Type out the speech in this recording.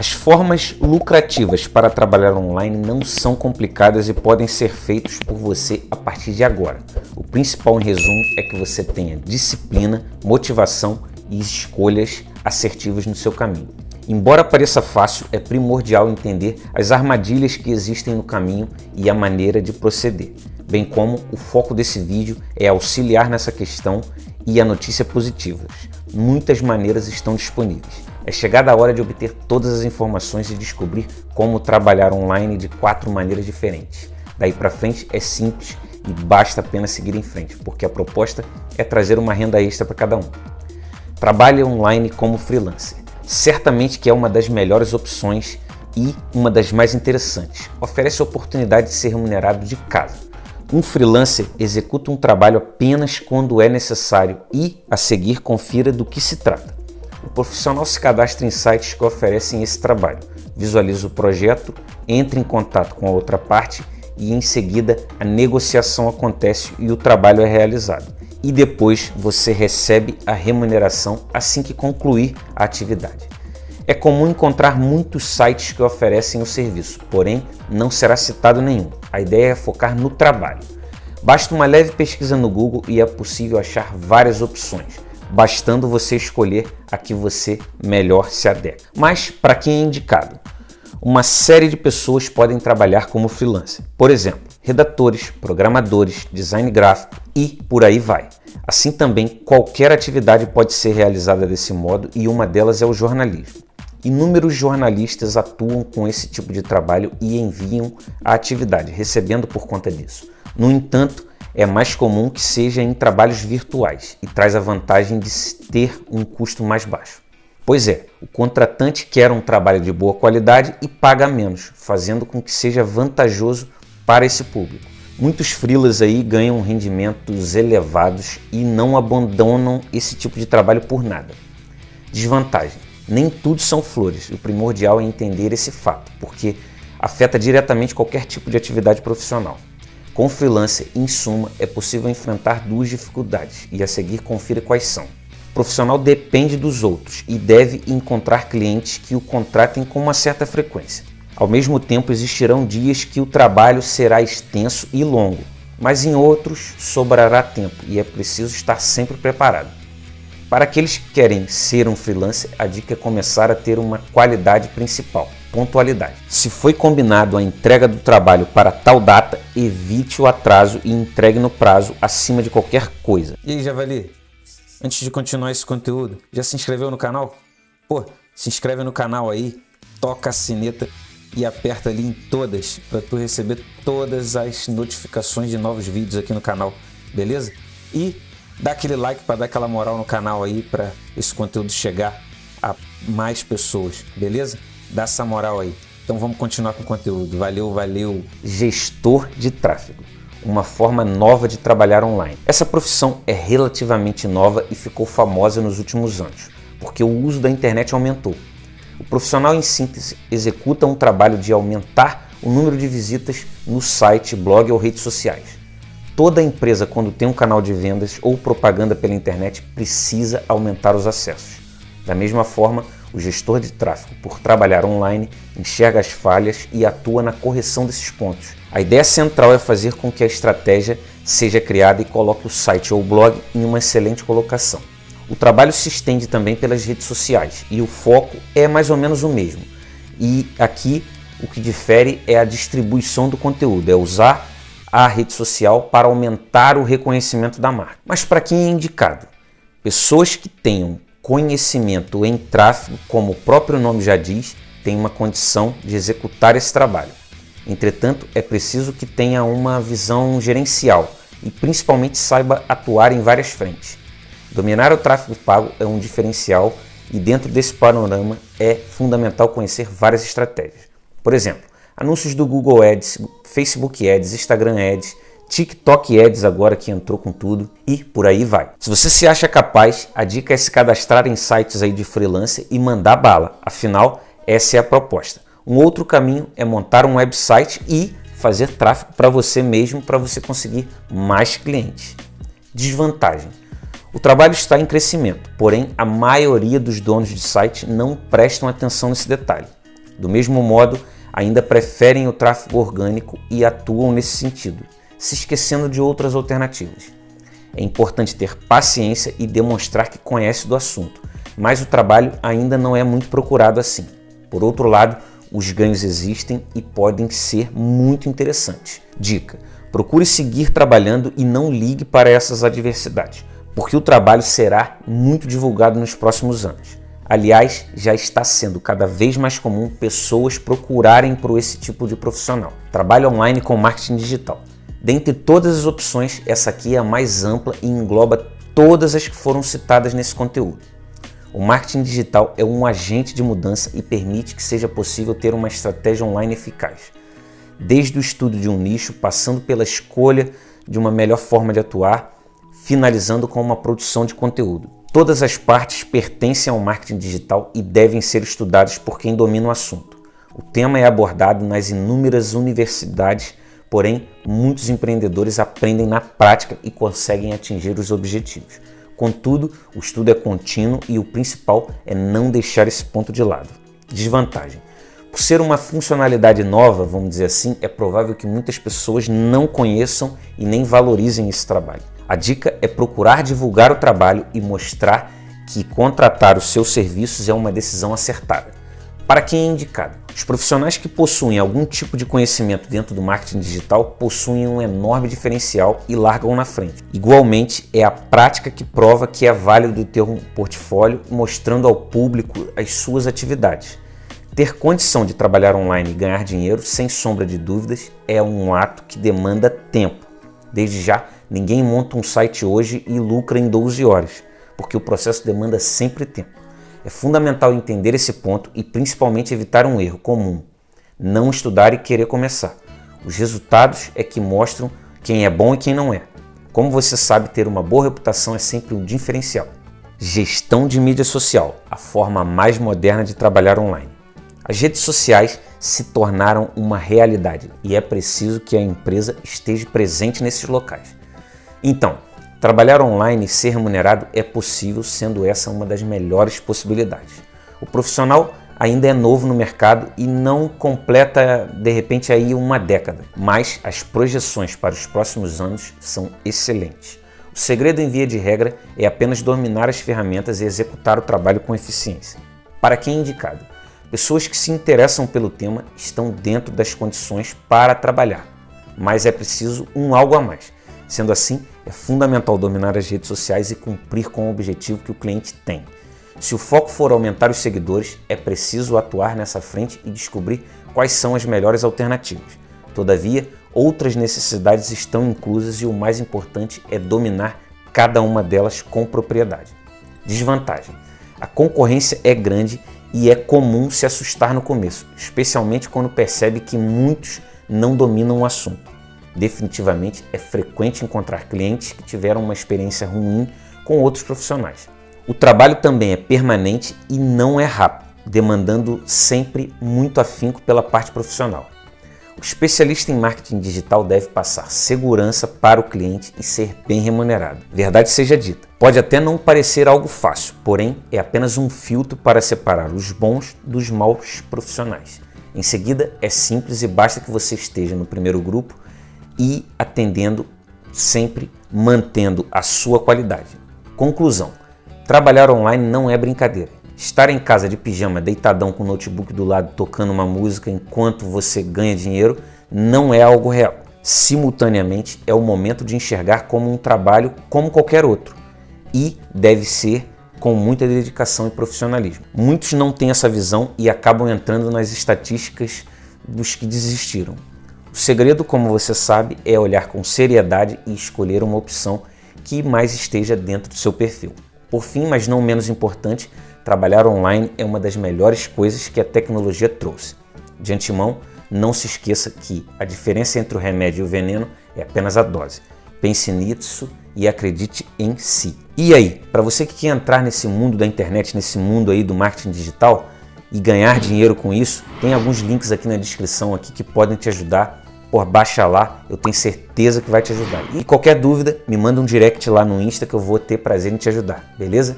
As formas lucrativas para trabalhar online não são complicadas e podem ser feitos por você a partir de agora. O principal em resumo é que você tenha disciplina, motivação e escolhas assertivas no seu caminho. Embora pareça fácil, é primordial entender as armadilhas que existem no caminho e a maneira de proceder, bem como o foco desse vídeo é auxiliar nessa questão e a notícia positiva. Muitas maneiras estão disponíveis. É chegada a hora de obter todas as informações e descobrir como trabalhar online de quatro maneiras diferentes. Daí para frente é simples e basta apenas seguir em frente, porque a proposta é trazer uma renda extra para cada um. Trabalhe online como freelancer. Certamente que é uma das melhores opções e uma das mais interessantes. Oferece a oportunidade de ser remunerado de casa. Um freelancer executa um trabalho apenas quando é necessário e, a seguir, confira do que se trata. O profissional se cadastra em sites que oferecem esse trabalho, visualiza o projeto, entra em contato com a outra parte e em seguida a negociação acontece e o trabalho é realizado. E depois você recebe a remuneração assim que concluir a atividade. É comum encontrar muitos sites que oferecem o serviço, porém não será citado nenhum. A ideia é focar no trabalho. Basta uma leve pesquisa no Google e é possível achar várias opções bastando você escolher a que você melhor se adequa. Mas para quem é indicado? Uma série de pessoas podem trabalhar como freelancer. Por exemplo, redatores, programadores, design gráfico e por aí vai. Assim também, qualquer atividade pode ser realizada desse modo e uma delas é o jornalismo. Inúmeros jornalistas atuam com esse tipo de trabalho e enviam a atividade, recebendo por conta disso. No entanto, é mais comum que seja em trabalhos virtuais e traz a vantagem de ter um custo mais baixo. Pois é, o contratante quer um trabalho de boa qualidade e paga menos, fazendo com que seja vantajoso para esse público. Muitos freelas aí ganham rendimentos elevados e não abandonam esse tipo de trabalho por nada. Desvantagem: nem tudo são flores. O primordial é entender esse fato, porque afeta diretamente qualquer tipo de atividade profissional. Com freelancer, em suma, é possível enfrentar duas dificuldades e a seguir confira quais são. O profissional depende dos outros e deve encontrar clientes que o contratem com uma certa frequência. Ao mesmo tempo, existirão dias que o trabalho será extenso e longo, mas em outros sobrará tempo e é preciso estar sempre preparado. Para aqueles que querem ser um freelancer, a dica é começar a ter uma qualidade principal pontualidade. Se foi combinado a entrega do trabalho para tal data, evite o atraso e entregue no prazo acima de qualquer coisa. E aí, Javali? Antes de continuar esse conteúdo, já se inscreveu no canal? Pô, se inscreve no canal aí, toca a sineta e aperta ali em todas para tu receber todas as notificações de novos vídeos aqui no canal, beleza? E dá aquele like para dar aquela moral no canal aí para esse conteúdo chegar a mais pessoas, beleza? Dá essa moral aí. Então vamos continuar com o conteúdo. Valeu, valeu. Gestor de tráfego. Uma forma nova de trabalhar online. Essa profissão é relativamente nova e ficou famosa nos últimos anos, porque o uso da internet aumentou. O profissional, em síntese, executa um trabalho de aumentar o número de visitas no site, blog ou redes sociais. Toda empresa, quando tem um canal de vendas ou propaganda pela internet, precisa aumentar os acessos. Da mesma forma, o gestor de tráfego, por trabalhar online, enxerga as falhas e atua na correção desses pontos. A ideia central é fazer com que a estratégia seja criada e coloque o site ou blog em uma excelente colocação. O trabalho se estende também pelas redes sociais e o foco é mais ou menos o mesmo. E aqui o que difere é a distribuição do conteúdo, é usar a rede social para aumentar o reconhecimento da marca. Mas para quem é indicado? Pessoas que tenham conhecimento em tráfego, como o próprio nome já diz, tem uma condição de executar esse trabalho. Entretanto, é preciso que tenha uma visão gerencial e principalmente saiba atuar em várias frentes. Dominar o tráfego pago é um diferencial e dentro desse panorama é fundamental conhecer várias estratégias. Por exemplo, anúncios do Google Ads, Facebook Ads, Instagram Ads, TikTok Ads agora que entrou com tudo e por aí vai. Se você se acha capaz, a dica é se cadastrar em sites aí de freelancer e mandar bala. Afinal, essa é a proposta. Um outro caminho é montar um website e fazer tráfego para você mesmo para você conseguir mais clientes. Desvantagem: o trabalho está em crescimento, porém a maioria dos donos de site não prestam atenção nesse detalhe. Do mesmo modo, ainda preferem o tráfego orgânico e atuam nesse sentido, se esquecendo de outras alternativas. É importante ter paciência e demonstrar que conhece do assunto, mas o trabalho ainda não é muito procurado assim. Por outro lado, os ganhos existem e podem ser muito interessantes. Dica: procure seguir trabalhando e não ligue para essas adversidades, porque o trabalho será muito divulgado nos próximos anos. Aliás, já está sendo cada vez mais comum pessoas procurarem por esse tipo de profissional. Trabalho online com marketing digital. Dentre todas as opções, essa aqui é a mais ampla e engloba todas as que foram citadas nesse conteúdo. O marketing digital é um agente de mudança e permite que seja possível ter uma estratégia online eficaz. Desde o estudo de um nicho, passando pela escolha de uma melhor forma de atuar, finalizando com uma produção de conteúdo. Todas as partes pertencem ao marketing digital e devem ser estudadas por quem domina o assunto. O tema é abordado nas inúmeras universidades, porém, muitos empreendedores aprendem na prática e conseguem atingir os objetivos. Contudo, o estudo é contínuo e o principal é não deixar esse ponto de lado. Desvantagem: por ser uma funcionalidade nova, vamos dizer assim, é provável que muitas pessoas não conheçam e nem valorizem esse trabalho. A dica é procurar divulgar o trabalho e mostrar que contratar os seus serviços é uma decisão acertada. Para quem é indicado? Os profissionais que possuem algum tipo de conhecimento dentro do marketing digital possuem um enorme diferencial e largam na frente. Igualmente, é a prática que prova que é válido ter um portfólio mostrando ao público as suas atividades. Ter condição de trabalhar online e ganhar dinheiro, sem sombra de dúvidas, é um ato que demanda tempo. Desde já, ninguém monta um site hoje e lucra em 12 horas, porque o processo demanda sempre tempo. É fundamental entender esse ponto e principalmente evitar um erro comum: não estudar e querer começar. Os resultados é que mostram quem é bom e quem não é. Como você sabe, ter uma boa reputação é sempre um diferencial. Gestão de mídia social, a forma mais moderna de trabalhar online. As redes sociais se tornaram uma realidade e é preciso que a empresa esteja presente nesses locais. Então, Trabalhar online e ser remunerado é possível, sendo essa uma das melhores possibilidades. O profissional ainda é novo no mercado e não completa de repente aí uma década, mas as projeções para os próximos anos são excelentes. O segredo em via de regra é apenas dominar as ferramentas e executar o trabalho com eficiência. Para quem é indicado? Pessoas que se interessam pelo tema estão dentro das condições para trabalhar, mas é preciso um algo a mais Sendo assim, é fundamental dominar as redes sociais e cumprir com o objetivo que o cliente tem. Se o foco for aumentar os seguidores, é preciso atuar nessa frente e descobrir quais são as melhores alternativas. Todavia, outras necessidades estão inclusas e o mais importante é dominar cada uma delas com propriedade. Desvantagem: a concorrência é grande e é comum se assustar no começo, especialmente quando percebe que muitos não dominam o assunto. Definitivamente é frequente encontrar clientes que tiveram uma experiência ruim com outros profissionais. O trabalho também é permanente e não é rápido, demandando sempre muito afinco pela parte profissional. O especialista em marketing digital deve passar segurança para o cliente e ser bem remunerado. Verdade seja dita, pode até não parecer algo fácil, porém é apenas um filtro para separar os bons dos maus profissionais. Em seguida, é simples e basta que você esteja no primeiro grupo e atendendo sempre mantendo a sua qualidade. Conclusão: trabalhar online não é brincadeira. Estar em casa de pijama, deitadão com o notebook do lado, tocando uma música enquanto você ganha dinheiro, não é algo real. Simultaneamente, é o momento de enxergar como um trabalho como qualquer outro e deve ser com muita dedicação e profissionalismo. Muitos não têm essa visão e acabam entrando nas estatísticas dos que desistiram. O segredo, como você sabe, é olhar com seriedade e escolher uma opção que mais esteja dentro do seu perfil. Por fim, mas não menos importante, trabalhar online é uma das melhores coisas que a tecnologia trouxe. De antemão, não se esqueça que a diferença entre o remédio e o veneno é apenas a dose. Pense nisso e acredite em si. E aí, para você que quer entrar nesse mundo da internet, nesse mundo aí do marketing digital e ganhar dinheiro com isso, tem alguns links aqui na descrição aqui que podem te ajudar por baixa lá, eu tenho certeza que vai te ajudar. E qualquer dúvida, me manda um direct lá no Insta que eu vou ter prazer em te ajudar, beleza?